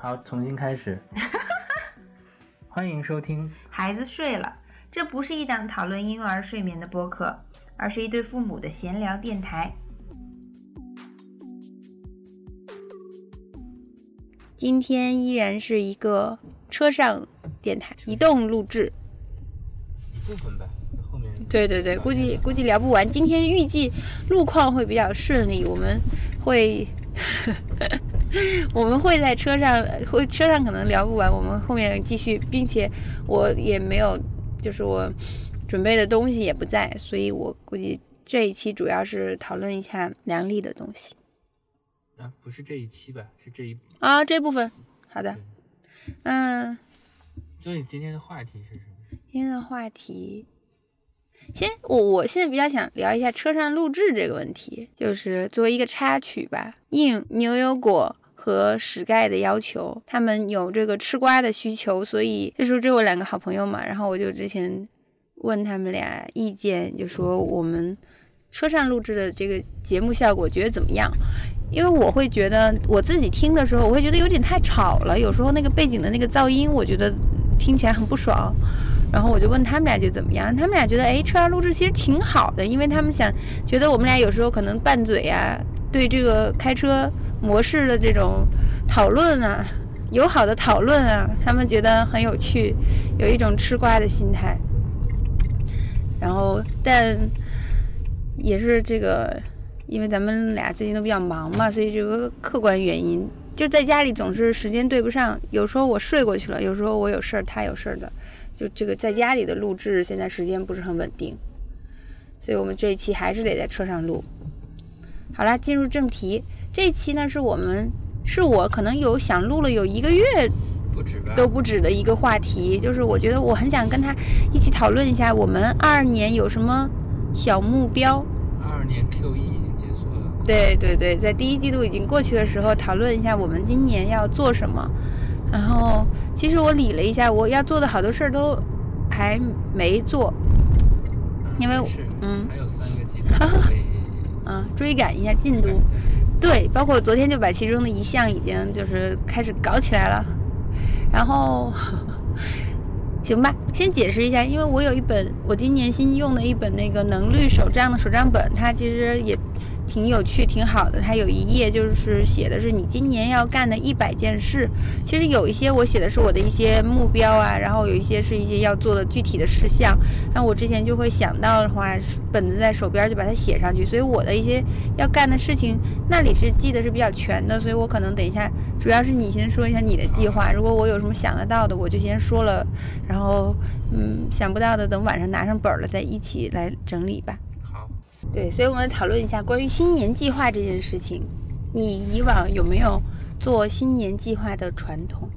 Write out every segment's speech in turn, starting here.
好，重新开始。欢迎收听。孩子睡了，这不是一档讨论婴幼儿睡眠的播客，而是一对父母的闲聊电台。今天依然是一个车上电台移动录制，一部分吧，后面对对对，估计估计聊不完。今天预计路况会比较顺利，我们会 我们会在车上，会车上可能聊不完，我们后面继续，并且我也没有，就是我准备的东西也不在，所以我估计这一期主要是讨论一下梁丽的东西啊，不是这一期吧？是这一啊这部分，好的，嗯，所以今天的话题是什么？今天的话题。先，我我现在比较想聊一下车上录制这个问题，就是作为一个插曲吧。应牛油果和史盖的要求，他们有这个吃瓜的需求，所以这时候只有两个好朋友嘛。然后我就之前问他们俩意见，就说我们车上录制的这个节目效果觉得怎么样？因为我会觉得我自己听的时候，我会觉得有点太吵了，有时候那个背景的那个噪音，我觉得听起来很不爽。然后我就问他们俩就怎么样，他们俩觉得哎，车上录制其实挺好的，因为他们想觉得我们俩有时候可能拌嘴啊，对这个开车模式的这种讨论啊，友好的讨论啊，他们觉得很有趣，有一种吃瓜的心态。然后，但也是这个，因为咱们俩最近都比较忙嘛，所以这个客观原因，就在家里总是时间对不上，有时候我睡过去了，有时候我有事儿，他有事儿的。就这个在家里的录制，现在时间不是很稳定，所以我们这一期还是得在车上录。好啦，进入正题，这期呢是我们是我可能有想录了有一个月都不止的一个话题，就是我觉得我很想跟他一起讨论一下，我们二二年有什么小目标。二二年 Q 一。对对对，在第一季度已经过去的时候，讨论一下我们今年要做什么。然后，其实我理了一下，我要做的好多事儿都还没做，因为嗯，还有三个季度 嗯，追赶一下进度。对，包括昨天就把其中的一项已经就是开始搞起来了。然后，行吧，先解释一下，因为我有一本我今年新用的一本那个能率手账的手账本，它其实也。挺有趣，挺好的。它有一页就是写的是你今年要干的一百件事。其实有一些我写的是我的一些目标啊，然后有一些是一些要做的具体的事项。那我之前就会想到的话，本子在手边就把它写上去。所以我的一些要干的事情那里是记得是比较全的。所以我可能等一下，主要是你先说一下你的计划。如果我有什么想得到的，我就先说了。然后，嗯，想不到的等晚上拿上本了再一起来整理吧。对，所以我们讨论一下关于新年计划这件事情。你以往有没有做新年计划的传统？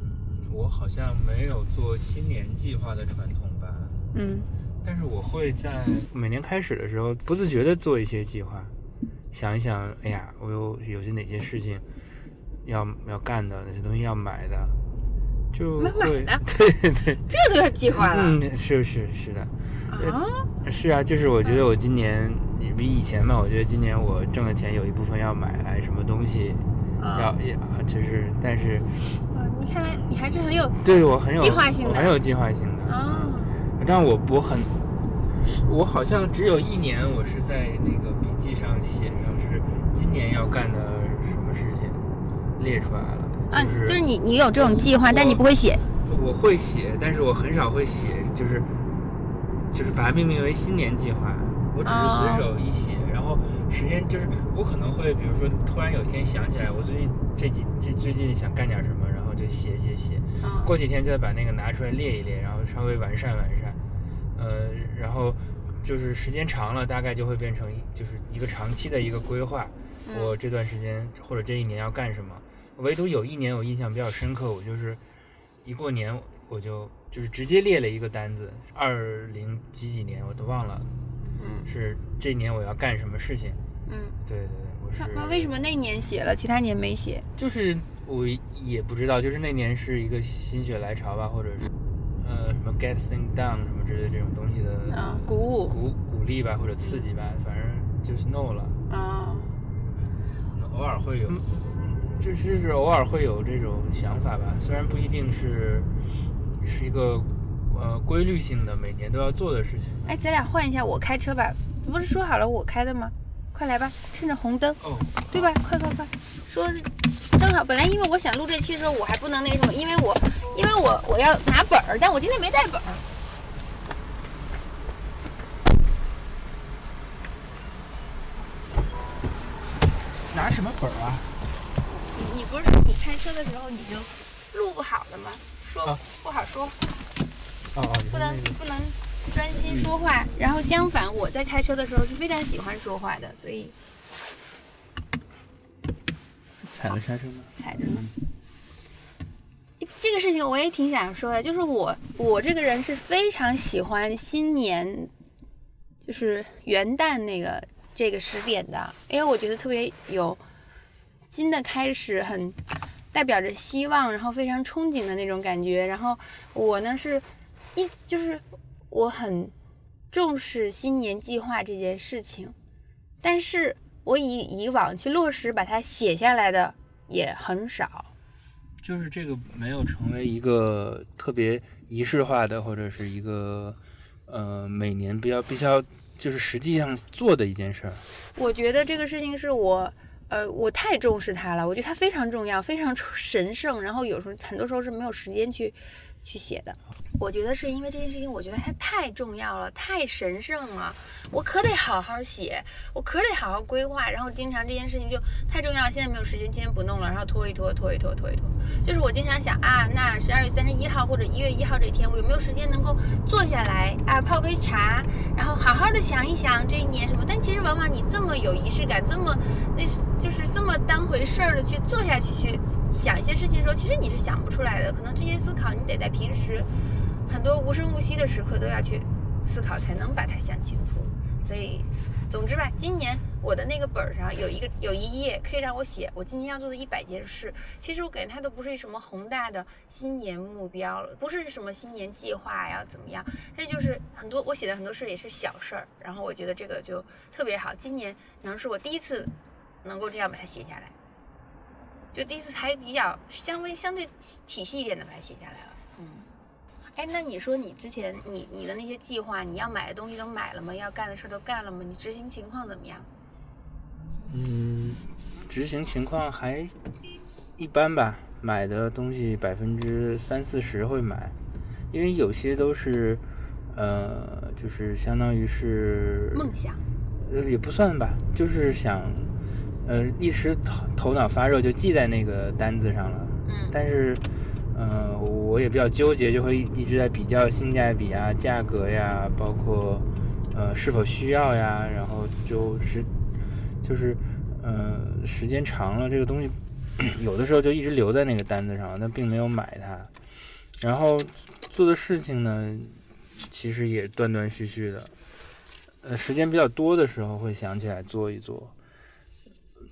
嗯，我好像没有做新年计划的传统吧。嗯。但是我会在每年开始的时候不自觉的做一些计划，想一想，哎呀，我有有些哪些事情要要干的，哪些东西要买的，就会对对 对，这都要计划了。嗯，是是是的。啊。是啊，就是我觉得我今年比以前嘛，我觉得今年我挣的钱有一部分要买来什么东西，要也就是，但是，啊，你看来你还是很有对我很有计划性的，很有计划性的啊。但我我很，我好像只有一年我是在那个笔记上写上是今年要干的什么事情列出来了，啊，就是你你有这种计划，但你不会写。我会写，但是我很少会写，就是。就是把它命名为新年计划，我只是随手一写，然后时间就是我可能会，比如说突然有一天想起来，我最近这几这最近想干点什么，然后就写写写，过几天再把那个拿出来列一列，然后稍微完善完善，呃，然后就是时间长了，大概就会变成就是一个长期的一个规划。我这段时间或者这一年要干什么？唯独有一年我印象比较深刻，我就是一过年我就。就是直接列了一个单子，二零几几年我都忘了，嗯，是这年我要干什么事情，嗯，对对，我是那为什么那年写了，其他年没写？就是我也不知道，就是那年是一个心血来潮吧，或者是呃什么 get thing done 什么之类的这种东西的啊，鼓舞。鼓鼓励吧，或者刺激吧，反正就是 no 了。啊，偶尔会有，这就是偶尔会有这种想法吧，虽然不一定是是一个呃规律性的每年都要做的事情。哎，咱俩换一下，我开车吧。不是说好了我开的吗？快来吧，趁着红灯，哦，对吧？快快快，说正好，本来因为我想录这期的时候，我还不能那什么，因为我因为我我要拿本儿，但我今天没带本儿。拿什么本儿啊？不是说你开车的时候你就录不好了吗？说啊不好说，不能不能专心说话。然后相反，我在开车的时候是非常喜欢说话的，所以踩了刹车吗？踩着呢。这个事情我也挺想说的，就是我我这个人是非常喜欢新年，就是元旦那个这个时点的，因为我觉得特别有新的开始，很代表着希望，然后非常憧憬的那种感觉。然后我呢是一就是我很重视新年计划这件事情，但是我以以往去落实把它写下来的也很少。就是这个没有成为一个特别仪式化的，或者是一个呃每年比较必须要就是实际上做的一件事儿。我觉得这个事情是我，呃，我太重视它了。我觉得它非常重要，非常 神圣。然后有时候很多时候是没有时间去去写的。我觉得是因为这件事情，我觉得它太重要了，太神圣了。我可得好好写，我可得好好规划。然后经常这件事情就太重要了，现在没有时间，今天不弄了，然后拖一拖，拖一拖，拖一拖。就是我经常想啊，那十二月三十一号或者一月一号这天，我有没有时间能够坐下来啊，泡杯茶，然后好好的想一想这一年什么？但其实往往你这么有仪式感，这么那就是这么当回事儿的去做下去去想一些事情的时候，其实你是想不出来的。可能这些思考你得在平时很多无声无息的时刻都要去思考，才能把它想清楚。所以，总之吧，今年我的那个本上有一个有一页可以让我写我今年要做的一百件事。其实我感觉它都不是什么宏大的新年目标了，不是什么新年计划呀怎么样，这就是很多我写的很多事也是小事儿。然后我觉得这个就特别好，今年能是我第一次能够这样把它写下来，就第一次还比较相微相对体系一点的把它写下来了。嗯。哎，那你说你之前你你的那些计划，你要买的东西都买了吗？要干的事都干了吗？你执行情况怎么样？嗯，执行情况还一般吧，买的东西百分之三四十会买，因为有些都是呃，就是相当于是梦想。呃，也不算吧，就是想，呃，一时头头脑发热就记在那个单子上了。嗯但是，呃，我也比较纠结，就会一直在比较性价比啊、价格呀，包括呃是否需要呀，然后就是就是呃时间长了，这个东西有的时候就一直留在那个单子上，但并没有买它。然后做的事情呢，其实也断断续续的。呃，时间比较多的时候会想起来做一做。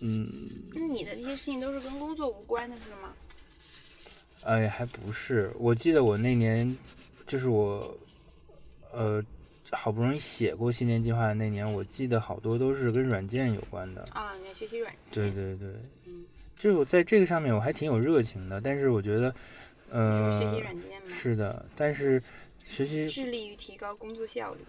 嗯，那你的这些事情都是跟工作无关的，是吗？哎，还不是。我记得我那年，就是我，呃，好不容易写过新年计划的那年，我记得好多都是跟软件有关的。啊，你要学习软件。对对对，嗯，就在这个上面我还挺有热情的，但是我觉得，呃是学习软件吗？是的，但是学习致力于提高工作效率。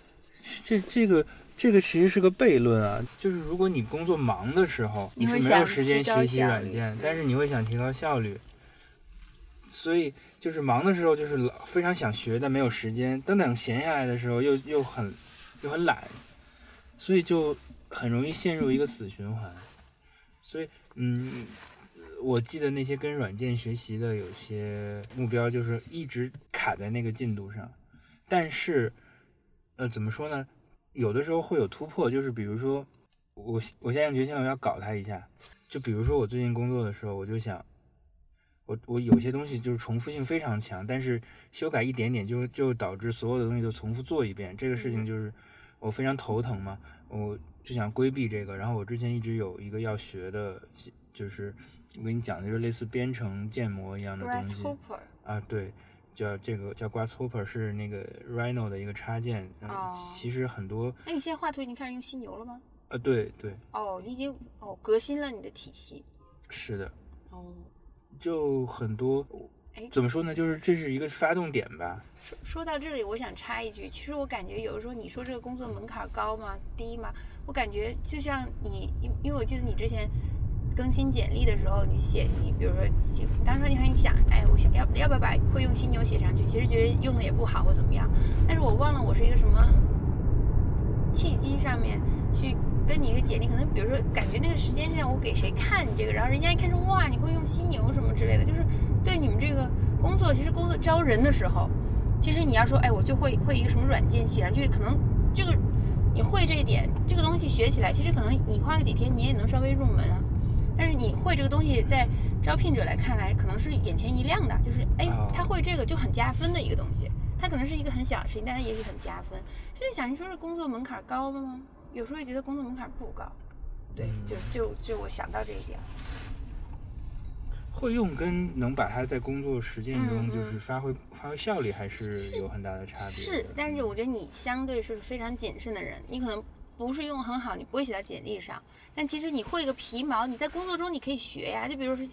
这这个这个其实是个悖论啊，就是如果你工作忙的时候，你是没有时间学习软件，但是你会想提高效率，所以就是忙的时候就是老非常想学，但没有时间；等等闲下来的时候又又很又很懒，所以就很容易陷入一个死循环。所以，嗯，我记得那些跟软件学习的有些目标，就是一直卡在那个进度上，但是，呃，怎么说呢？有的时候会有突破，就是比如说，我我下定决心了，我要搞它一下。就比如说我最近工作的时候，我就想，我我有些东西就是重复性非常强，但是修改一点点就就导致所有的东西都重复做一遍。这个事情就是我非常头疼嘛，我就想规避这个。然后我之前一直有一个要学的，就是我跟你讲的，就是类似编程建模一样的东西啊，对，叫这个叫 Grasshopper，是那个 Rhino 的一个插件。嗯，哦其实很多，那你现在画图已经开始用犀牛了吗？呃，对对，哦，你已经哦革新了你的体系。是的，哦，就很多哎，怎么说呢？就是这是一个发动点吧。说说到这里，我想插一句，其实我感觉有的时候你说这个工作门槛高吗？低吗？我感觉就像你，因因为我记得你之前更新简历的时候，你写你比如说写，你当时你很想，哎，我想要要不要把会用犀牛写上去？其实觉得用的也不好或怎么样，但是我忘了我是一个什么契机上面去。跟你一个简历，可能比如说，感觉那个时间线我给谁看你这个，然后人家一看说哇，你会用犀牛什么之类的，就是对你们这个工作，其实工作招人的时候，其实你要说，哎，我就会会一个什么软件写上去，可能这个你会这一点，这个东西学起来，其实可能你花个几天你也能稍微入门啊。但是你会这个东西，在招聘者来看来，可能是眼前一亮的，就是哎，他会这个就很加分的一个东西。他可能是一个很小的事情，但它也许很加分。所以想，你说是工作门槛高吗？有时候也觉得工作门槛不高。对，就就就我想到这一点。会用跟能把它在工作实践中就是发挥、发挥效力，还是有很大的差别的。是，但是我觉得你相对是非常谨慎的人，你可能不是用很好，你不会写在简历上。但其实你会个皮毛，你在工作中你可以学呀。就比如说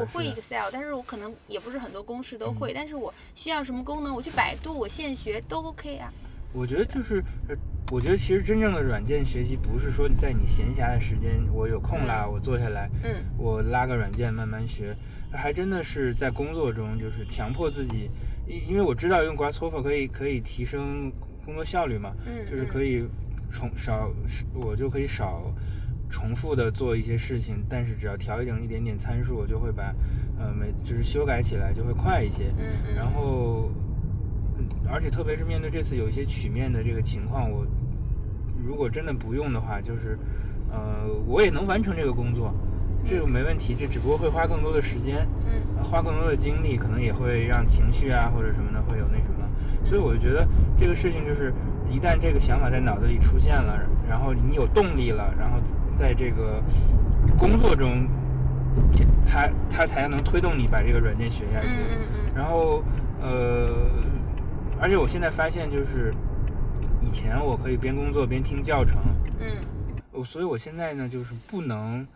我会 Excel，但是我可能也不是很多公式都嗯会，但是我需要什么功能，我去百度，我现学都 OK 啊。我觉得就是，呃我觉得其实真正的软件学习不是说你在你闲暇的时间，我有空啦，我坐下来，嗯我拉个软件慢慢学，还真的是在工作中就是强迫自己，因因为我知道用 Grasshopper 可以可以提升工作效率嘛，嗯，就是嗯可以重少，我就可以少重复的做一些事情，但是只要调整一点点参数，我就会把呃每就是修改起来就会快一些。嗯嗯，然后，嗯而且特别是面对这次有一些曲面的这个情况，我如果真的不用的话，就是呃我也能完成这个工作，这个没问题，这只不过会花更多的时间。嗯呃花更多的精力，可能也会让情绪啊或者什么的会有那什么，所以我就觉得这个事情就是，一旦这个想法在脑子里出现了，然后你有动力了，然后在这个工作中，它它才能推动你把这个软件学下去。嗯嗯嗯。然后呃，而且我现在发现就是，以前我可以边工作边听教程，嗯。我所以我现在呢就是不能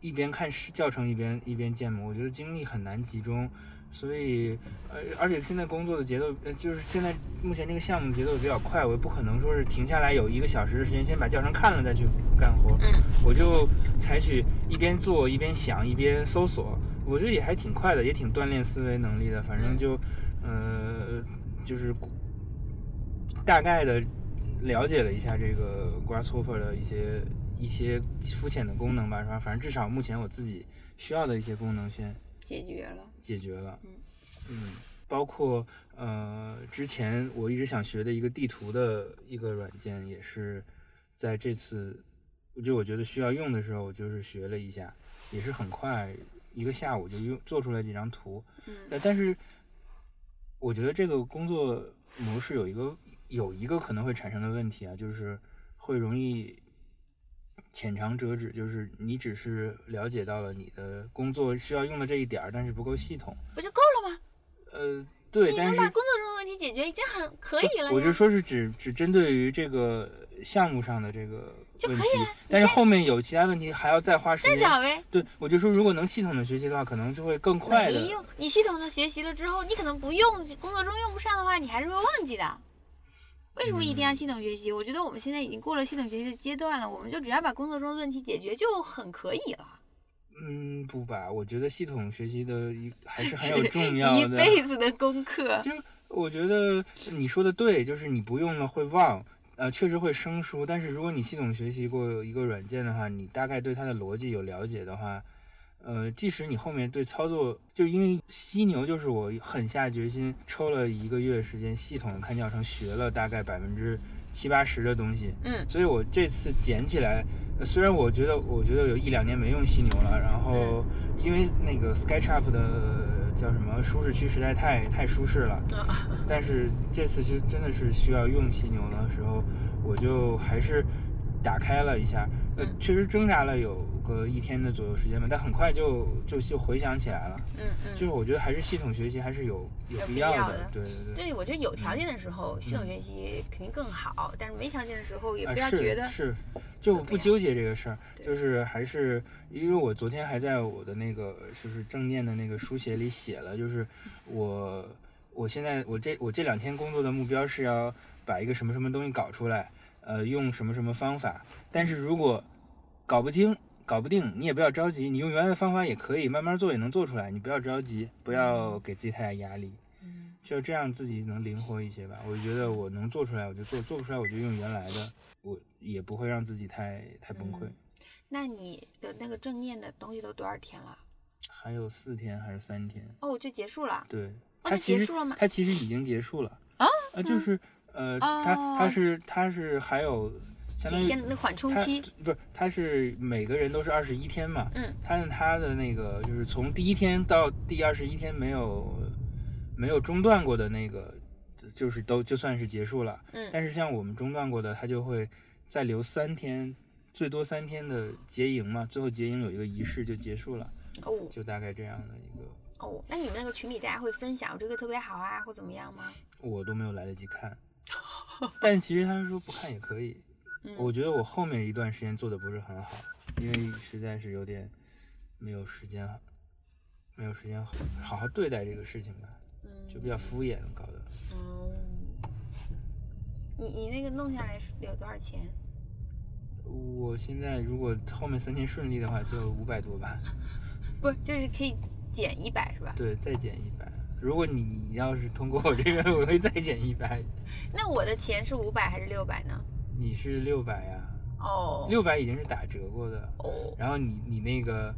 一边看视教程一边一边建模，我觉得精力很难集中，所以呃，而且现在工作的节奏，呃，就是现在目前这个项目节奏比较快，我也不可能说是停下来有一个小时的时间先把教程看了再去干活，嗯我就采取一边做一边想一边搜索，我觉得也还挺快的，也挺锻炼思维能力的，反正就呃就是大概的了解了一下这个 Grasshopper 的一些一些肤浅的功能吧，是吧？反正至少目前我自己需要的一些功能先解决了。解决了。嗯嗯，包括呃之前我一直想学的一个地图的一个软件，也是在这次就我觉得需要用的时候，我就是学了一下，也是很快一个下午就用做出来几张图。嗯但但是我觉得这个工作模式有一个有一个可能会产生的问题啊，就是会容易浅尝辄止，就是你只是了解到了你的工作需要用的这一点儿，但是不够系统。不就够了吗？呃，对，但是你能把工作中的问题解决，已经很可以了呀。我就说是只只针对于这个项目上的这个问题就可以了，但是后面有其他问题还要再花时间。再找呗。对，我就说如果能系统的学习的话，可能就会更快的没。用，你系统的学习了之后，你可能不用，工作中用不上的话，你还是会忘记的。为什么一定要系统学习？我觉得我们现在已经过了系统学习的阶段了，我们就只要把工作中的问题解决就很可以了。嗯，不吧，我觉得系统学习的一还是很有重 要一。辈子的功课。就我觉得你说的对，就是你不用了会忘，呃，确实会生疏。但是如果你系统学习过一个软件的话，你大概对它的逻辑有了解的话，呃，即使你后面对操作，就因为犀牛就是我狠下决心抽了一个月时间，系统的看教程，学了大概百分之七八十的东西，嗯所以我这次捡起来，呃虽然我觉得我觉得有一两年没用犀牛了，然后因为那个 SketchUp 的叫什么舒适区实在太太舒适了。但是这次就真的是需要用犀牛的时候，我就还是打开了一下，呃，嗯确实挣扎了有个一天的左右时间吧，但很快就就就回想起来了。嗯嗯，就是我觉得还是系统学习还是有有有必要的对对对。对，我觉得有条件的时候，系统学习肯定更好，但是没条件的时候，也啊，不要觉得是，就我不纠结这个事儿，就是还是因为我昨天还在我的那个就是正念的那个书写里写了，就是我我现在我这我这两天工作的目标是要把一个什么什么东西搞出来，呃，用什么什么方法，但是如果搞不清。搞不定，你也不要着急，你用原来的方法也可以，慢慢做也能做出来。你不要着急，不要给自己太大压力。嗯就这样自己能灵活一些吧。我觉得我能做出来我就做，做不出来我就用原来的，我也不会让自己太太崩溃。嗯那你的那个正念的东西都多少天了？还有四天还是三天？哦，就结束了。对，它结束了吗？它其实已经结束了啊？呃，就是呃，它哦它是它是还有相当于几天的那缓冲它期？不是他是每个人都是二十一天嘛？嗯，但是它的那个就是从第一天到第二十一天没有没有中断过的那个，就是都就算是结束了。嗯但是像我们中断过的，他就会再留三天，最多三天的结营嘛，最后结营有一个仪式就结束了，哦就大概这样的一个，哦，那你们那个群里大家会分享这个特别好啊，或怎么样吗？我都没有来得及看。但其实他们说不看也可以，嗯我觉得我后面一段时间做的不是很好，因为实在是有点没有时间，没有时间好好好对待这个事情吧，嗯就比较敷衍搞的。嗯，你你那个弄下来是有多少钱？我现在如果后面三天顺利的话，就五百多吧。不，就是可以减一百是吧？对，再减一百。如果你你要是通过我这个，我会再减一百。那我的钱是五百还是六百呢？你是六百呀？哦，六百已经是打折过的。哦，然后你你那个，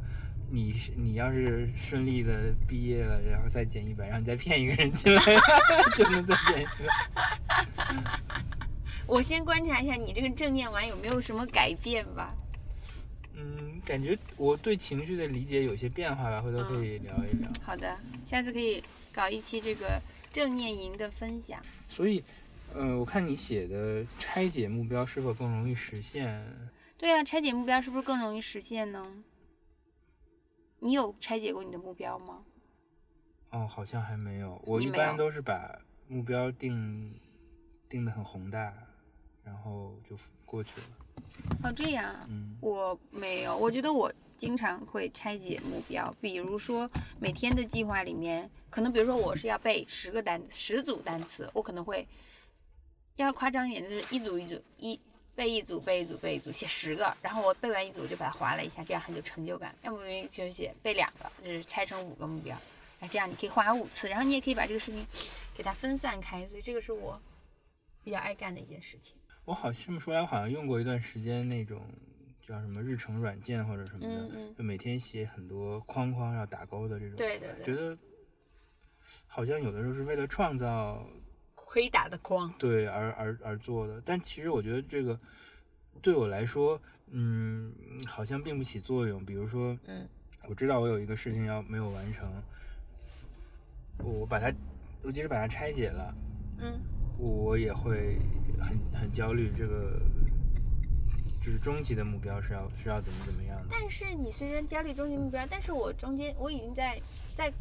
你是你要是顺利的毕业了，然后再减一百，然后你再骗一个人进来，就能再减一百。我先观察一下你这个正念完有没有什么改变吧。嗯，感觉我对情绪的理解有些变化吧，回头可以聊一聊。好的，下次可以搞一期这个正念营的分享。所以，呃，我看你写的拆解目标是否更容易实现？对啊，拆解目标是不是更容易实现呢？你有拆解过你的目标吗？哦，好像还没有。我一般都是把目标定定的很宏大，然后就过去了。哦，这样啊，嗯我没有。我觉得我经常会拆解目标，比如说每天的计划里面，可能比如说我是要背十个单十组单词，我可能会要夸张一点，就是一组一组一背一组背一组背一组写十个，然后我背完一组我就把它划了一下，这样很有成就感。要不然就写背两个，就是拆成五个目标，那这样你可以划五次，然后你也可以把这个事情给它分散开，所以这个是我比较爱干的一件事情。我好这么说来，我好像用过一段时间那种叫什么日程软件或者什么的，嗯嗯就每天写很多框框要打勾的这种。对对对觉得好像有的时候是为了创造可以打的框。对而而而做的，但其实我觉得这个对我来说，嗯，好像并不起作用。比如说，嗯我知道我有一个事情要没有完成，我把它，我即使把它拆解了，嗯我也会很很焦虑。这个就是终极的目标是要是要怎么怎么样的。但是你虽然焦虑终极目标，但是我中间我已经在在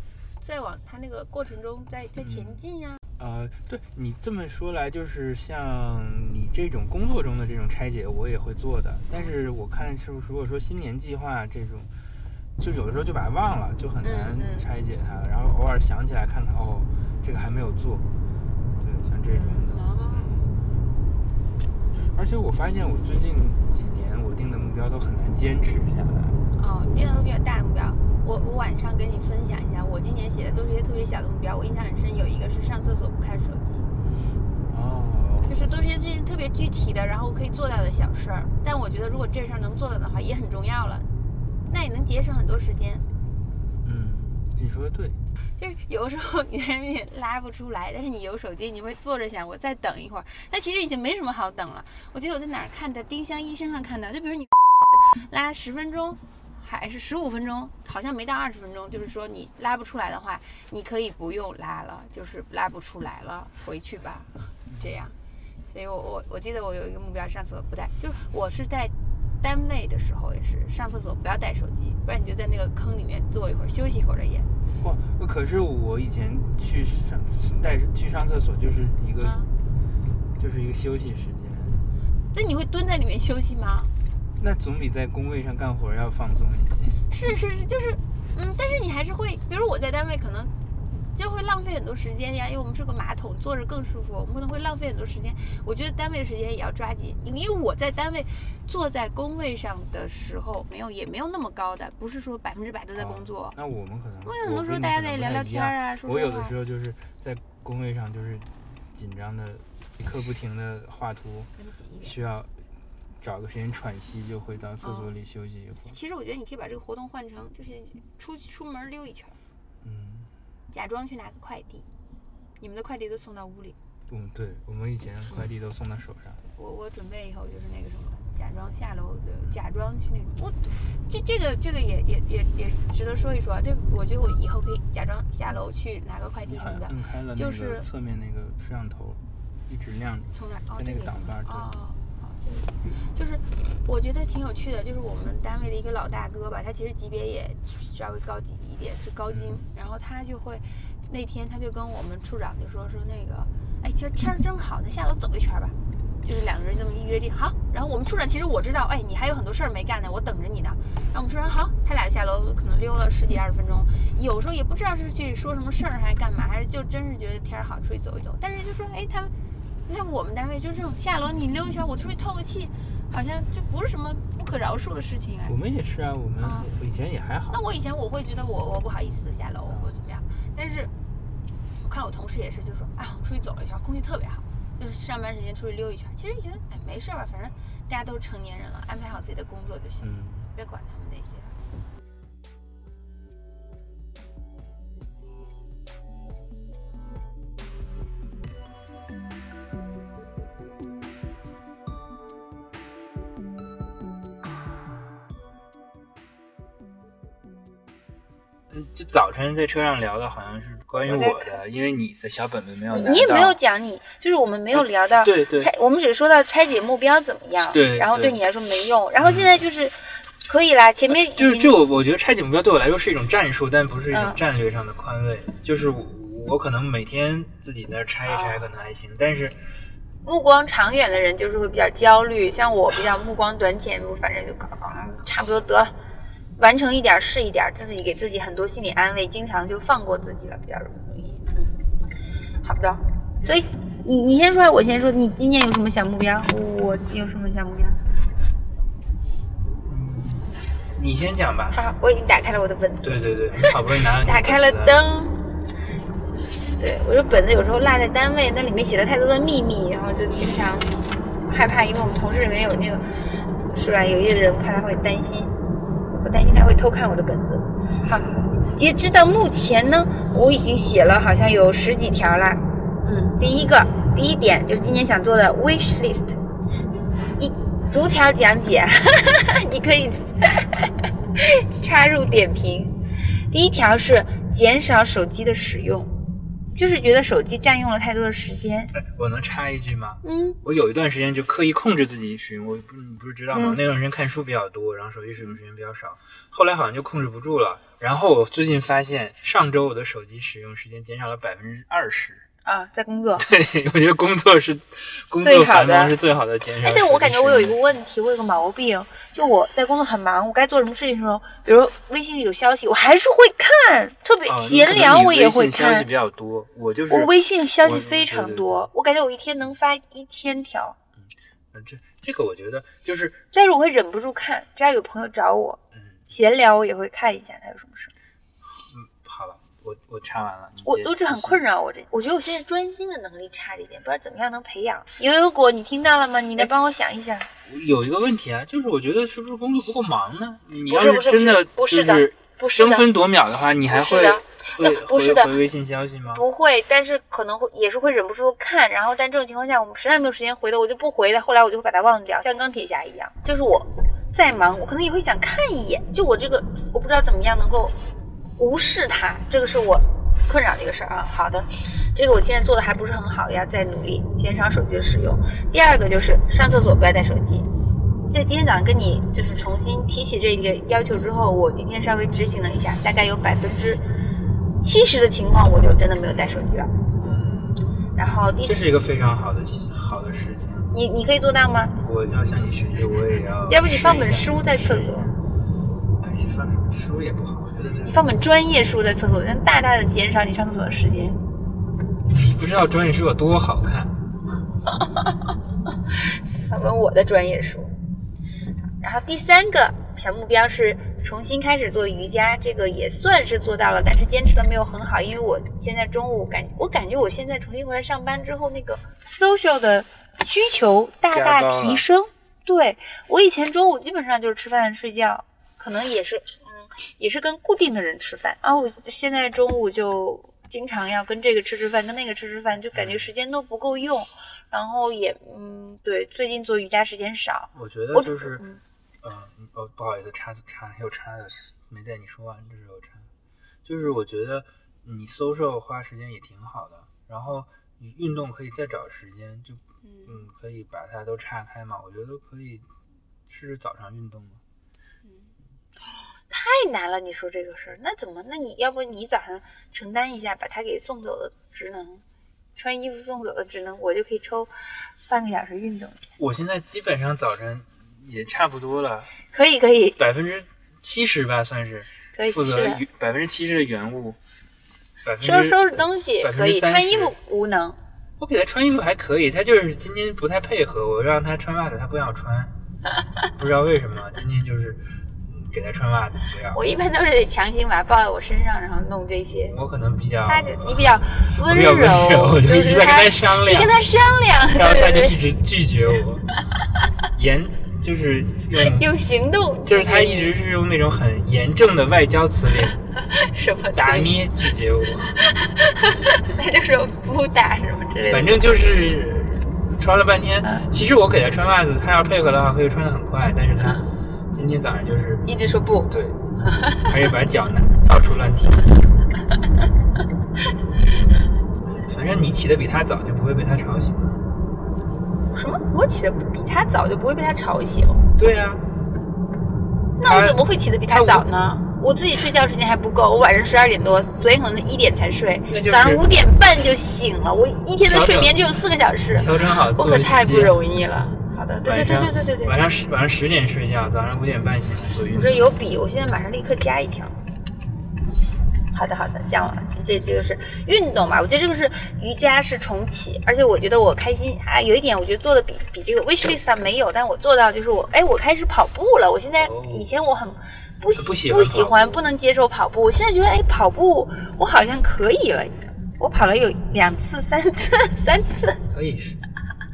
在往他那个过程中在在前进呀、呃，对你这么说来，就是像你这种工作中的这种拆解，我也会做的。但是我看是不是如果说新年计划这种，就有的时候就把它忘了，就很难拆解它。然后偶尔想起来看看，哦，这个还没有做。对，像这种的。嗯而且我发现我最近几年我定的目标都很难坚持下来。哦，你定的都比较大我晚上跟你分享一下，我今年写的都是一些小的目标，我印象很深。有一个是上厕所不看手机，哦，就是都是一些特别具体的，然后可以做到的小事儿。但我觉得如果这事儿能做到的话，也很重要了，那也能节省很多时间。嗯，你说的对。就是有的时候你在那边拉不出来，但是你有手机，你会坐着想我再等一会儿，但其实已经没什么好等了。我记得我在哪儿看的，丁香医生上看到，就比如你拉十分钟，还是十五分钟，好像没到二十分钟。就是说你拉不出来的话，你可以不用拉了，就是拉不出来了，回去吧，这样。所以我我我记得我有一个目标，上厕所不带，就是我是在单位的时候也是上厕所不要带手机，不然你就在那个坑里面坐一会儿，休息一会儿的也。哇，可是我以前去上带去上厕所就是一个、啊就是一个休息时间，那你会蹲在里面休息吗？那总比在工位上干活要放松一些。是是是，就是，嗯，但是你还是会，比如我在单位可能就会浪费很多时间呀，因为我们是个马桶，坐着更舒服，我们可能会浪费很多时间。我觉得单位的时间也要抓紧，因为我在单位坐在工位上的时候，没有也没有那么高的，不是说百分之百都在工作。那我们可能，因为很多时候大家在聊聊天啊，说我有的时候就是在工位上就是紧张的，一刻不停的画图。需要找个时间喘息，就会到厕所里休息一会儿。其实我觉得你可以把这个活动换成，就是出出门溜一圈儿，嗯假装去拿个快递，你们的快递都送到屋里。嗯，对，我们以前快递都送到手上。我我准备以后就是那个什么，假装下楼，呃假装去那种。我这这个这个也也也也值得说一说啊。这我觉得我以后可以假装下楼去拿个快递什么的，摁开了那个就是侧面那个摄像头，一直亮着。从哪儿？哦，在那个挡把儿哦就是我觉得挺有趣的，就是我们单位的一个老大哥吧，他其实级别也稍微高级一点，是高精，嗯然后他就会那天他就跟我们处长就说说那个，哎，今儿天儿真好，咱下楼走一圈儿吧。就是两个人这么一约定，好。然后我们处长其实我知道，哎，你还有很多事儿没干呢，我等着你呢。然后我们处长好，他俩下楼可能溜了十几二十分钟，有时候也不知道是去说什么事儿还是干嘛，还是就真是觉得天儿好出去走一走。但是就说，哎，他们你看我们单位就这种下楼你溜一圈，我出去透个气，好像就不是什么不可饶恕的事情哎我。们也是啊，我们啊以前也还好那。我以前我会觉得我我不好意思下楼或者怎么样，但是我看我同事也是，就说啊，我出去走了一圈，空气特别好，就是上班时间出去溜一圈。其实觉得哎没事儿吧，反正大家都是成年人了，安排好自己的工作就行，嗯，别管他们那些。就早晨在车上聊的好像是关于我的，因为你的小本本没有拿你你也没有讲你，就是我们没有聊到对对拆，我们只是说到拆解目标怎么样，对然后对对你来说没用，然后现在就是可以啦，前面就是就我我觉得拆解目标对我来说是一种战术，但不是一种嗯战略上的宽慰。就是我我可能每天自己在那拆一拆哦可能还行，但是目光长远的人就是会比较焦虑，像我比较目光短浅，我反正就搞搞，差不多得了，完成一点是一点，自己给自己很多心理安慰，经常就放过自己了，比较容易。嗯，好的，所以你你先说，我先说，你今年有什么小目标？我有什么小目标？你先讲吧。好，我已经打开了我的本子，对对对，你好不容易拿到打开了灯。对，我这本子有时候落在单位，那里面写了太多的秘密，然后就经常害怕，因为我们同事里面有那个，是吧？有一个人怕他会担心，我担心他会偷看我的本子。好，截止到目前呢，我已经写了好像有十几条啦。嗯，第一个，第一点就是今年想做的 wish list，一逐条讲解，你可以 插入点评。第一条是减少手机的使用，就是觉得手机占用了太多的时间。哎我能插一句吗？嗯，我有一段时间就刻意控制自己使用，我不你不是知道吗？嗯那段时间看书比较多，然后手机使用时间比较少，后来好像就控制不住了。然后我最近发现，上周我的手机使用时间减少了百分之二十。啊，在工作。对，我觉得工作是工作最好的繁忙是最好的减少。哎，但我感觉我有一个问题，我有个毛病，就我在工作很忙，我该做什么事情的时候，比如微信里有消息，我还是会看，特别闲聊我也会微信消息比。较多，我就是我微信消息我非常多，我感觉我一天能发一千条，嗯这这个我觉得就是但是我会忍不住看，只要有朋友找我嗯闲聊，我也会看一下他有什么事。我我查完了，我我这很困扰我这，我觉得我现在专心的能力差了一点，不知道怎么样能培养。牛油果，你听到了吗？你来帮我想一想。有一个问题啊，就是我觉得是不是工作不够忙呢？你要是真的不是的争分夺秒的话，你还会的会不是的回回微信消息吗？不会，但是可能会也是会忍不住看，然后但这种情况下，我们实在没有时间回的，我就不回的。后来我就会把它忘掉，像钢铁侠一样。就是我再忙，我可能也会想看一眼。就我这个，我不知道怎么样能够无视它，这个是我困扰的一个事儿啊。好的，这个我现在做的还不是很好，要再努力减少手机的使用。第二个就是上厕所不要带手机。在今天早上跟你就是重新提起这个要求之后，我今天稍微执行了一下，大概有百分之七十的情况我就真的没有带手机了。然后第这是一个非常好的好的事情。你你可以做到吗？我要向你学习，我也要。要不你放本书在厕所？哎，放书也不好。你放本专业书在厕所，能大大的减少你上厕所的时间。你不知道专业书有多好看。放本我的专业书。然后第三个小目标是重新开始做瑜伽，这个也算是做到了，但是坚持的没有很好，因为我现在中午感我感觉我现在重新回来上班之后，那个 social 的需求大大提升。对我以前中午基本上就是吃饭睡觉，可能也是嗯也是跟固定的人吃饭然后，我现在中午就经常要跟这个吃吃饭，跟那个吃吃饭，就感觉时间都不够用，然后也嗯对，最近做瑜伽时间少，我觉得就是。嗯，哦，不好意思，插插又插的，没在你说完的时候插。就是我觉得你搜售花时间也挺好的，然后你运动可以再找时间，就嗯，可以把它都岔开嘛。我觉得可以试试早上运动嘛。嗯，太难了，你说这个事儿，那怎么？那你要不你早上承担一下，把他给送走的职能，穿衣服送走的职能，我就可以抽半个小时运动。我现在基本上早晨。也差不多了，可以可以，百分之七十吧，算是可以负责百分之七十的原物，收收拾东西可以，穿衣服无能。我给他穿衣服还可以，他就是今天不太配合我，让他穿袜子，他不想穿，不知道为什么，今天就是给他穿袜子不要。我一般都是得强行把他抱在我身上，然后弄这些。我可能比较，他你比较温柔，我就一直在跟他商量，你跟他商量，然后他就一直拒绝我，严。就是用用行动，就是他一直是用那种很严正的外交辞令，什么打咩拒绝我，他就说不打什么之类的。反正就是穿了半天，其实我给他穿袜子，他要配合的话可以穿的很快，但是他今天早上就是一直说不，对，还有把脚呢到处乱踢。反正你起的比他早，就不会被他吵醒了。什么？我起的比他早，就不会被他吵醒？对呀。那我怎么会起的比他早呢？我自己睡觉时间还不够，我晚上十二点多，昨天可能一点才睡，早上五点半就醒了。我一天的睡眠只有四个小时，调整好，我可太不容易了。好的，对对对对对对对。晚上十晚上十点睡觉，早上五点半起做运动。我这有笔，我现在马上立刻加一条。好的好的，讲完了，这这个是运动吧？我觉得这个是瑜伽是重启，而且我觉得我开心啊。有一点我觉得做的比比这个 wish list 上没有，但我做到就是我哎，我开始跑步了。我现在以前我很不喜不喜欢不能接受跑步，我现在觉得哎，跑步我好像可以了。我跑了有两次、三次、三次，可以是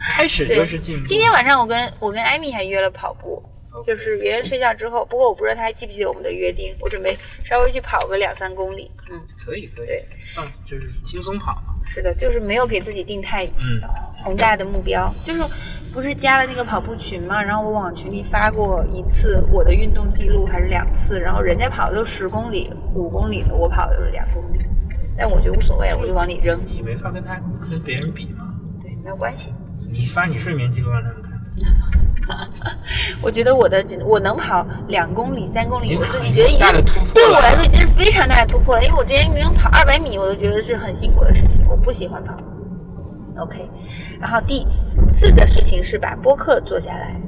开始就是进步。今天晚上我跟我跟艾米还约了跑步。就是圆圆睡觉之后，不过我不知道他还记不记得我们的约定。我准备稍微去跑个两三公里。嗯，可以可以。对，放就是轻松跑嘛。是的，就是没有给自己定太嗯宏大的目标。就是不是加了那个跑步群嘛？然后我往群里发过一次我的运动记录，还是两次？然后人家跑的都十公里、五公里的，我跑的都是两公里。但我觉得无所谓了，我就往里扔。你没法跟他跟别人比吗？对，没有关系。你发你睡眠记录让他们看。我觉得我的我能跑两公里、三公里，我自己觉得已经对我来说已经是非常大的突破了。因为我之前能跑二百米，我都觉得是很辛苦的事情。我不喜欢跑。OK，然后第四个事情是把播客做下来。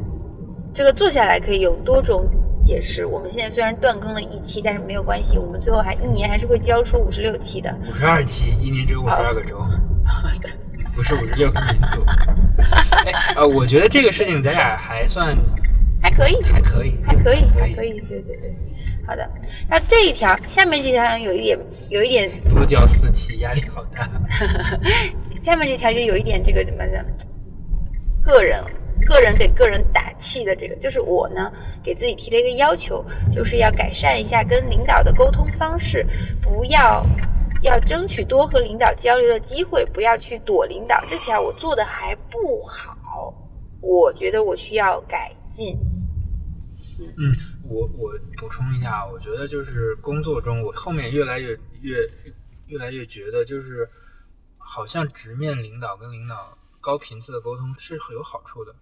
这个做下来可以有多种解释。我们现在虽然断更了一期，但是没有关系，我们最后还一年还是会交出五十六期的。五十二期，一年只有五十二个周。不是五十六个民族。呃，我觉得这个事情咱俩还算还可以，还可以，还可以，还可以，对对对。好的，那这一条，下面这条有一点，有一点多交四期，压力好大。下面这条就有一点这个怎么讲，个人，个人给个人打气的这个，就是我呢给自己提了一个要求，就是要改善一下跟领导的沟通方式，不要。要争取多和领导交流的机会，不要去躲领导。这条我做的还不好，我觉得我需要改进。嗯，我我补充一下，我觉得就是工作中，我后面越来越越越来越觉得，就是好像直面领导跟领导高频次的沟通是很有好处的。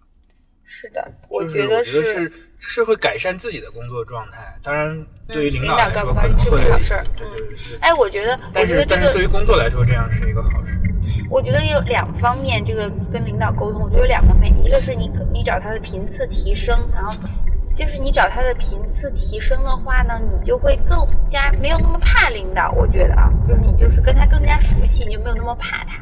是的，就是觉得是是会改善自己的工作状态。当然，对于领导来说可能会好事儿。对对对。哎，我觉得，但是但是对于工作来说，这样是一个好事。我觉得有两方面，这个跟领导沟通，我觉得有两方面，一个是你你找他的频次提升，然后就是你找他的频次提升的话呢，你就会更加没有那么怕领导。我觉得啊，就是你就是跟他更加熟悉，你就没有那么怕他。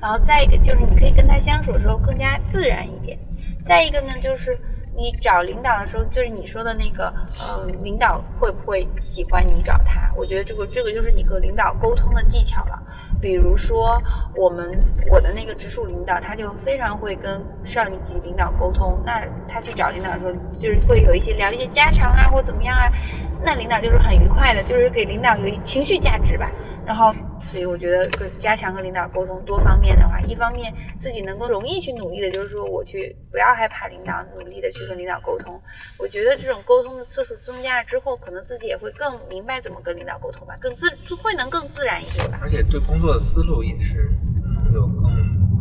然后再一个就是你可以跟他相处的时候更加自然一点。再一个呢，就是。你找领导的时候，就是你说的那个，呃，领导会不会喜欢你找他？我觉得这个这个就是你和领导沟通的技巧了。比如说，我们我的那个直属领导，他就非常会跟上一级领导沟通。那他去找领导的时候，就是会有一些聊一些家常啊，或怎么样啊，那领导就是很愉快的，就是给领导有一情绪价值吧。然后。所以我觉得，跟加强和领导沟通多方面的话，一方面自己能够容易去努力的，就是说我去不要害怕领导，努力的去跟领导沟通。我觉得这种沟通的次数增加了之后，可能自己也会更明白怎么跟领导沟通吧，更自会能更自然一点吧。而且对工作的思路也是有更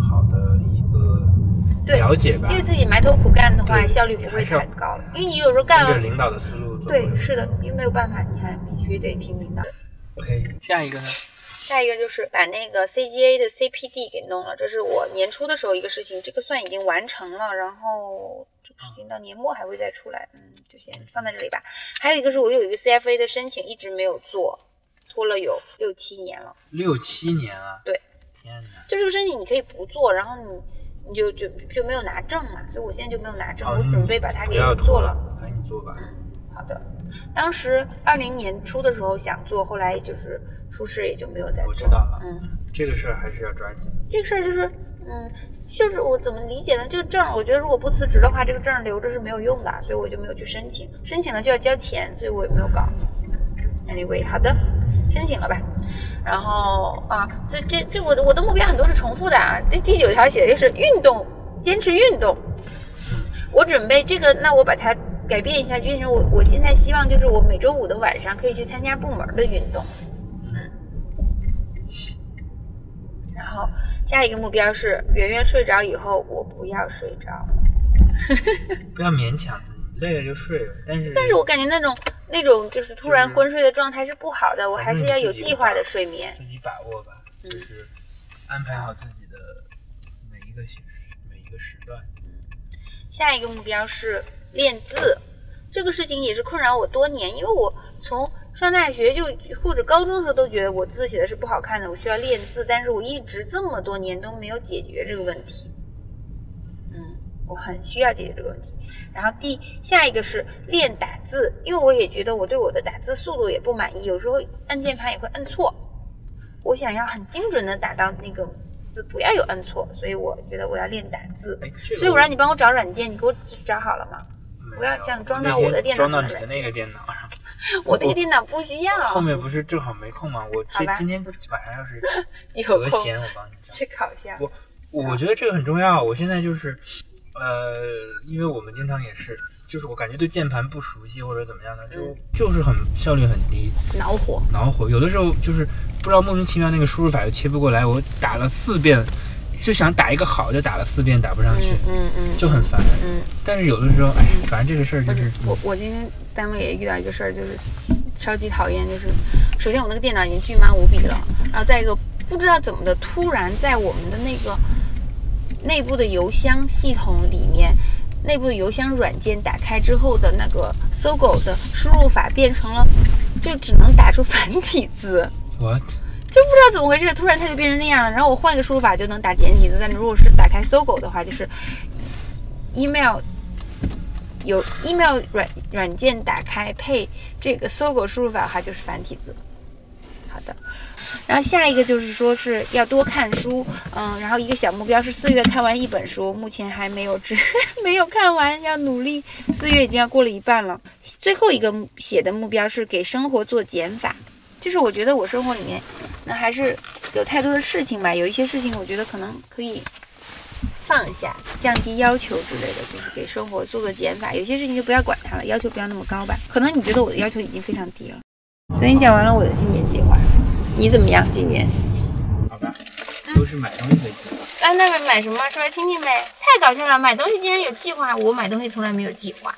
好的一个了解吧。因为自己埋头苦干的话，效率不会太高。因为你有时候干了领导的思路。对，是的，因为没有办法，你还必须得听领导。OK，下一个呢？下一个就是把那个 CGA 的 CPD 给弄了，这是我年初的时候一个事情，这个算已经完成了，然后这个事情到年末还会再出来，嗯，就先放在这里吧。还有一个是我有一个 CFA 的申请一直没有做，拖了有六七年了。六七年啊？对。天哪！就这个申请你可以不做，然后你你就就就没有拿证嘛，所以我现在就没有拿证，我准备把它给做了。赶紧做吧。好的。当时二零年初的时候想做，后来就是。出事也就没有再做。我知道了，嗯，这个事儿还是要抓紧。这个事儿就是，嗯，就是我怎么理解呢？这个证，我觉得如果不辞职的话，这个证留着是没有用的，所以我就没有去申请。申请了就要交钱，所以我也没有搞。Anyway，好的，申请了吧。然后啊，这这这，我的我的目标很多是重复的啊。第第九条写的就是运动，坚持运动。我准备这个，那我把它改变一下，变成我我现在希望就是我每周五的晚上可以去参加部门的运动。然后，下一个目标是圆圆睡着以后，我不要睡着。不要勉强自己，累了就睡了。但是，但是我感觉那种那种就是突然昏睡的状态是不好的，我还是要有计划的睡眠。自己把握吧，就是安排好自己的每一个时每一个时段。下一个目标是练字，这个事情也是困扰我多年，因为我从。上大学就或者高中的时候都觉得我字写的是不好看的，我需要练字，但是我一直这么多年都没有解决这个问题。嗯，我很需要解决这个问题。然后第下一个是练打字，因为我也觉得我对我的打字速度也不满意，有时候按键盘也会按错。我想要很精准的打到那个字，不要有按错，所以我觉得我要练打字。所以我让你帮我找软件，你给我找好了吗？我要想装到我的电脑装到你的那个电脑上。我那个电脑不需要。后面不是正好没空吗？我这今天晚上要是 有闲，我帮你去考一下。我我觉得这个很重要。我现在就是，呃，因为我们经常也是，就是我感觉对键盘不熟悉或者怎么样的，就就是很效率很低，恼火，恼火。有的时候就是不知道莫名其妙那个输入法又切不过来，我打了四遍。就想打一个好，就打了四遍打不上去，嗯嗯，就很烦。嗯，但是有的时候，哎，反正这个事儿就是。我我今天单位也遇到一个事儿，就是超级讨厌。就是首先我那个电脑已经巨慢无比了，然后再一个不知道怎么的，突然在我们的那个内部的邮箱系统里面，内部的邮箱软件打开之后的那个搜狗的输入法变成了，就只能打出繁体字。What？就不知道怎么回事，突然它就变成那样了。然后我换一个输入法就能打简体字，但如果是打开搜狗的话，就是 email 有 email 软软件打开配这个搜狗输入法的话就是繁体字。好的，然后下一个就是说是要多看书，嗯，然后一个小目标是四月看完一本书，目前还没有只 没有看完，要努力。四月已经要过了一半了。最后一个写的目标是给生活做减法。就是我觉得我生活里面，那还是有太多的事情吧。有一些事情，我觉得可能可以放下，降低要求之类的，就是给生活做个减法。有些事情就不要管它了，要求不要那么高吧。可能你觉得我的要求已经非常低了。昨天讲完了我的今年计划，你怎么样？今年？好吧，都是买东西的计划。啊，那么买什么？说来听听呗。太搞笑了，买东西竟然有计划，我买东西从来没有计划。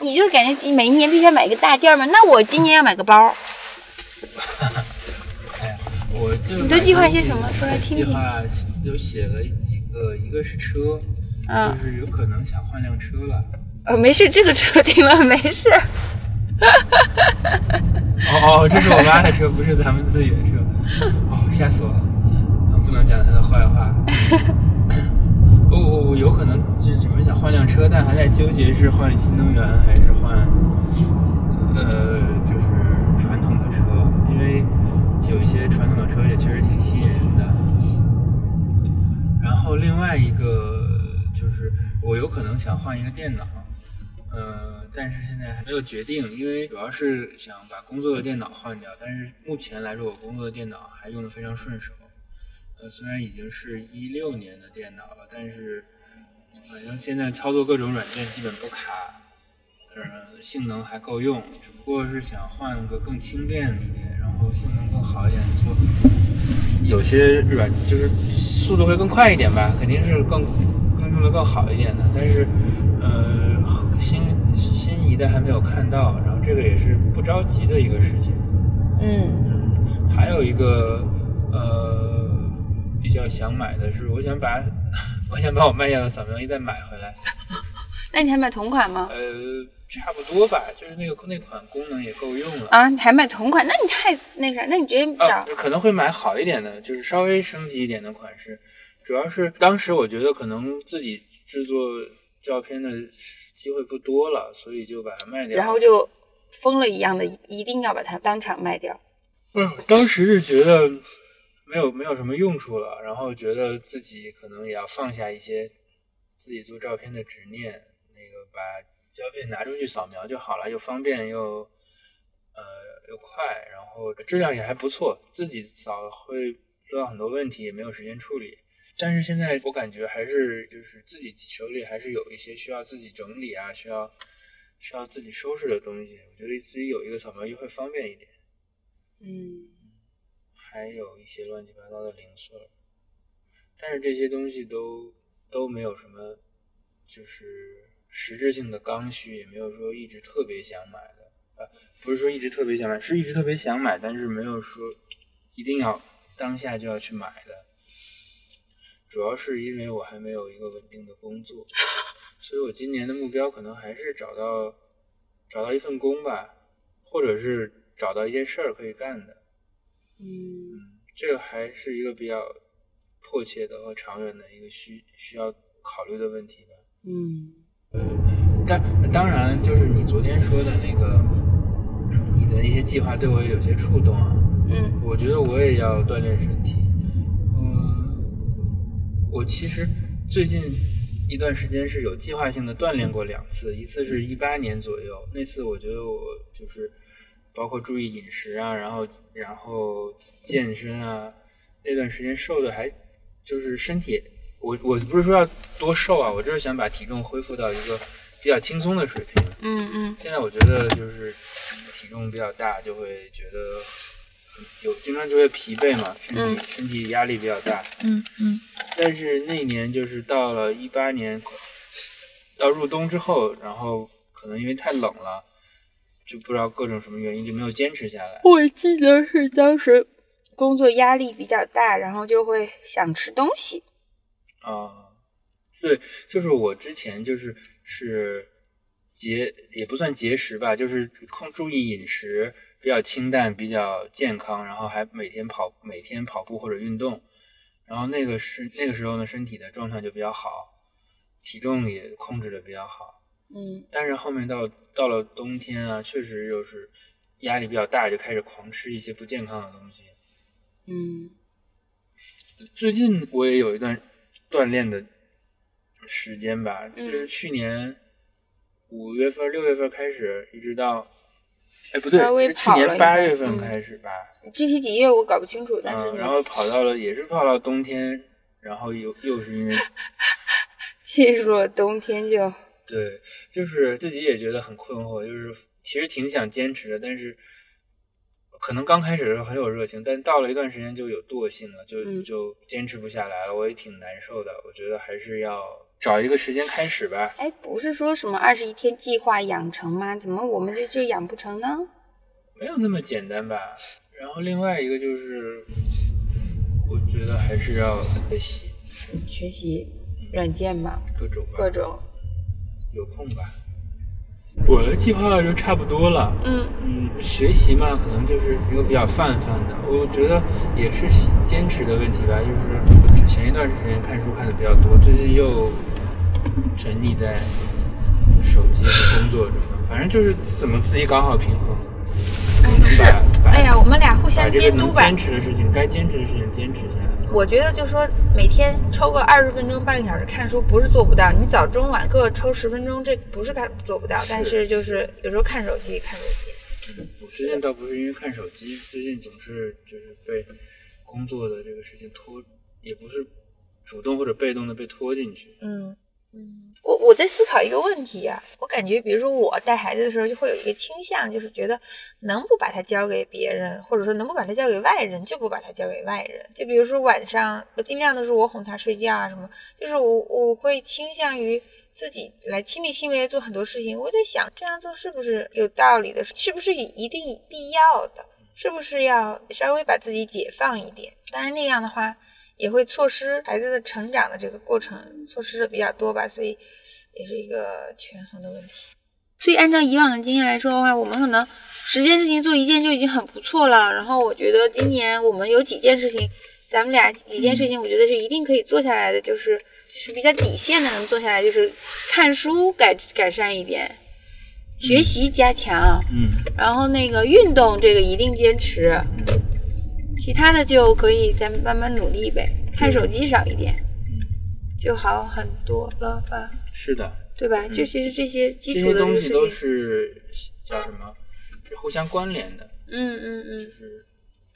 你就是感觉每一年必须要买一个大件儿吗？那我今年要买个包。哎呀，我就你都计划些什么？说来听听。计划就写了几个，一个是车，嗯就是有可能想换辆车了。呃，没事，这个车 停了没事。哦哦，这是我妈的车，不是咱们自己的车。哦，吓死我了！啊不能讲她的坏话。我我我有可能就准备想换辆车，但还在纠结是换新能源还是换呃有一些传统的车也确实挺吸引人的。然后另外一个就是我有可能想换一个电脑，呃，但是现在还没有决定，因为主要是想把工作的电脑换掉，但是目前来说我工作的电脑还用的非常顺手。呃，虽然已经是一六年的电脑了，但是反正现在操作各种软件基本不卡，呃，性能还够用，只不过是想换个更轻便一点，性能更好一点，就有些软就是速度会更快一点吧，肯定是更更用的更好一点的，但是呃新心仪的还没有看到，然后这个也是不着急的一个事情。嗯嗯，还有一个呃比较想买的是，我想把 我想把我卖掉的扫描仪再买回来。那你还买同款吗？呃，差不多吧，就是那个那款功能也够用了。啊，你还买同款？那你太那啥，那你直接找。啊，可能会买好一点的，就是稍微升级一点的款式。主要是当时我觉得可能自己制作照片的机会不多了，所以就把它卖掉。然后就疯了一样的，一定要把它当场卖掉。嗯，当时是觉得没有没有什么用处了，然后觉得自己可能也要放下一些自己做照片的执念，那个把胶片拿出去扫描就好了，又方便又呃又快，然后质量也还不错，自己扫会遇到很多问题，也没有时间处理。但是现在我感觉还是就是自己手里还是有一些需要自己整理啊，需要需要自己收拾的东西，我觉得自己有一个扫描仪会方便一点。嗯还有一些乱七八糟的零碎，但是这些东西都都没有什么，就是实质性的刚需，也没有说一直特别想买的，呃，不是说一直特别想买，是一直特别想买，但是没有说一定要当下就要去买的。主要是因为我还没有一个稳定的工作，所以我今年的目标可能还是找到找到一份工吧，或者是找到一件事儿可以干的。嗯嗯，这个还是一个比较迫切的和长远的一个需需要考虑的问题吧。嗯但当然，就是你昨天说的那个，你的一些计划对我也有些触动啊。嗯我觉得我也要锻炼身体。嗯，我其实最近一段时间是有计划性的锻炼过两次，一次是一八年左右，那次我觉得我就是包括注意饮食啊，然后然后健身啊，那段时间瘦的还就是身体，我我不是说要多瘦啊，我就是想把体重恢复到一个比较轻松的水平。嗯嗯现在我觉得就是体重比较大，就会觉得有经常就会疲惫嘛，身体、嗯身体压力比较大。嗯嗯但是那年就是到了一八年，到入冬之后，然后可能因为太冷了，就不知道各种什么原因就没有坚持下来。我记得是当时工作压力比较大，然后就会想吃东西。啊，对，就是我之前就是是节也不算节食吧，就是控注意饮食，比较清淡，比较健康，然后还每天跑每天跑步或者运动，然后那个是那个时候呢，身体的状态就比较好，体重也控制的比较好。嗯但是后面到到了冬天啊，确实又是压力比较大，就开始狂吃一些不健康的东西。嗯最近我也有一段锻炼的时间吧，嗯就是去年五月份、六月份开始，一直到，哎不对，是去年八月份嗯。开始吧，具体几月我搞不清楚，但是嗯，然后跑到了也是跑到冬天，然后又又是因为 进入了冬天就对，就是自己也觉得很困惑，就是其实挺想坚持的，但是可能刚开始的时候很有热情，但到了一段时间就有惰性了，就嗯就坚持不下来了，我也挺难受的。我觉得还是要找一个时间开始吧。哎，不是说什么二十一天计划养成吗？怎么我们就就养不成呢？没有那么简单吧。然后另外一个就是，我觉得还是要学习学习软件嘛，各种，各种。有空吧。我的计划就差不多了。嗯嗯，学习嘛，可能就是一个比较泛泛的。我觉得也是坚持的问题吧。就是我前一段时间看书看的比较多，最近又沉溺在手机和工作中。反正就是怎么自己搞好平衡，能是把把哎呀，我们俩互把相这个能监督吧。坚持的事情，该坚持的事情坚持下来。我觉得就说每天抽个二十分钟、半个小时看书，不是做不到。你早中晚各抽十分钟，这不是看做不到，但是就是有时候看手机，看手机。我最近倒不是因为看手机，最近总是就是被工作的这个事情拖，也不是主动或者被动的被拖进去。嗯嗯，我我在思考一个问题呀、我感觉比如说我带孩子的时候，就会有一个倾向，就是觉得能不把他交给别人，或者说能不把他交给外人，就不把他交给外人。就比如说晚上，我尽量都是我哄他睡觉啊什么，就是我我会倾向于。自己来亲力亲为做很多事情，我在想这样做是不是有道理的？是不是一定必要的？是不是要稍微把自己解放一点？当然那样的话，也会错失孩子的成长的这个过程，错失的比较多吧，所以也是一个权衡的问题。所以按照以往的经验来说的话，我们可能十件事情做一件就已经很不错了。然后我觉得今年我们有几件事情，咱们俩几件事情，我觉得是一定可以做下来的，就是就是比较底线的能做下来，就是看书改改善一点，学习加强，嗯然后那个运动这个一定坚持，其他的就可以再慢慢努力呗。看手机少一点，嗯就好很多了吧，是的，对吧？就其实这些基础的这东西都是叫什么？是互相关联的。嗯嗯嗯，就是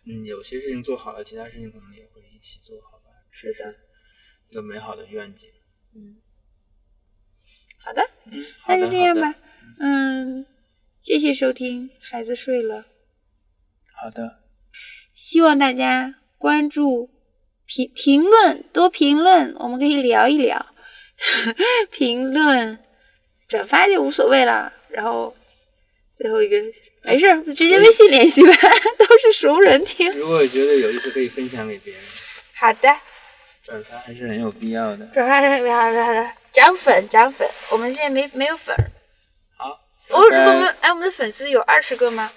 嗯，有些事情做好了，其他事情可能也会一起做好吧。是的一个美好的愿景。好的，嗯，好那的，那就这样吧。嗯，谢谢收听，孩子睡了。好的，希望大家关注、评评论，多评论，我们可以聊一聊。评论、转发就无所谓了。然后最后一个，没事儿，直接微信联系吧，都是熟人听。如果觉得有意思，可以分享给别人，好的，转发还是很有必要的。转发好的好的，涨粉涨粉，我们现在没没有粉儿。好，我如果我们哎，我们的粉丝有二十个吗？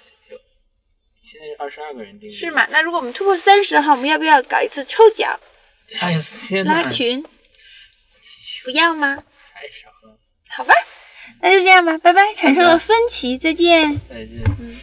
现在是二十二个人订阅，是吗？？那如果我们突破三十的话，我们要不要搞一次抽奖哎呀，天哪，拉群？不要吗？太少了。好吧，那就这样吧，拜拜。产生了分歧，再见。再见。嗯。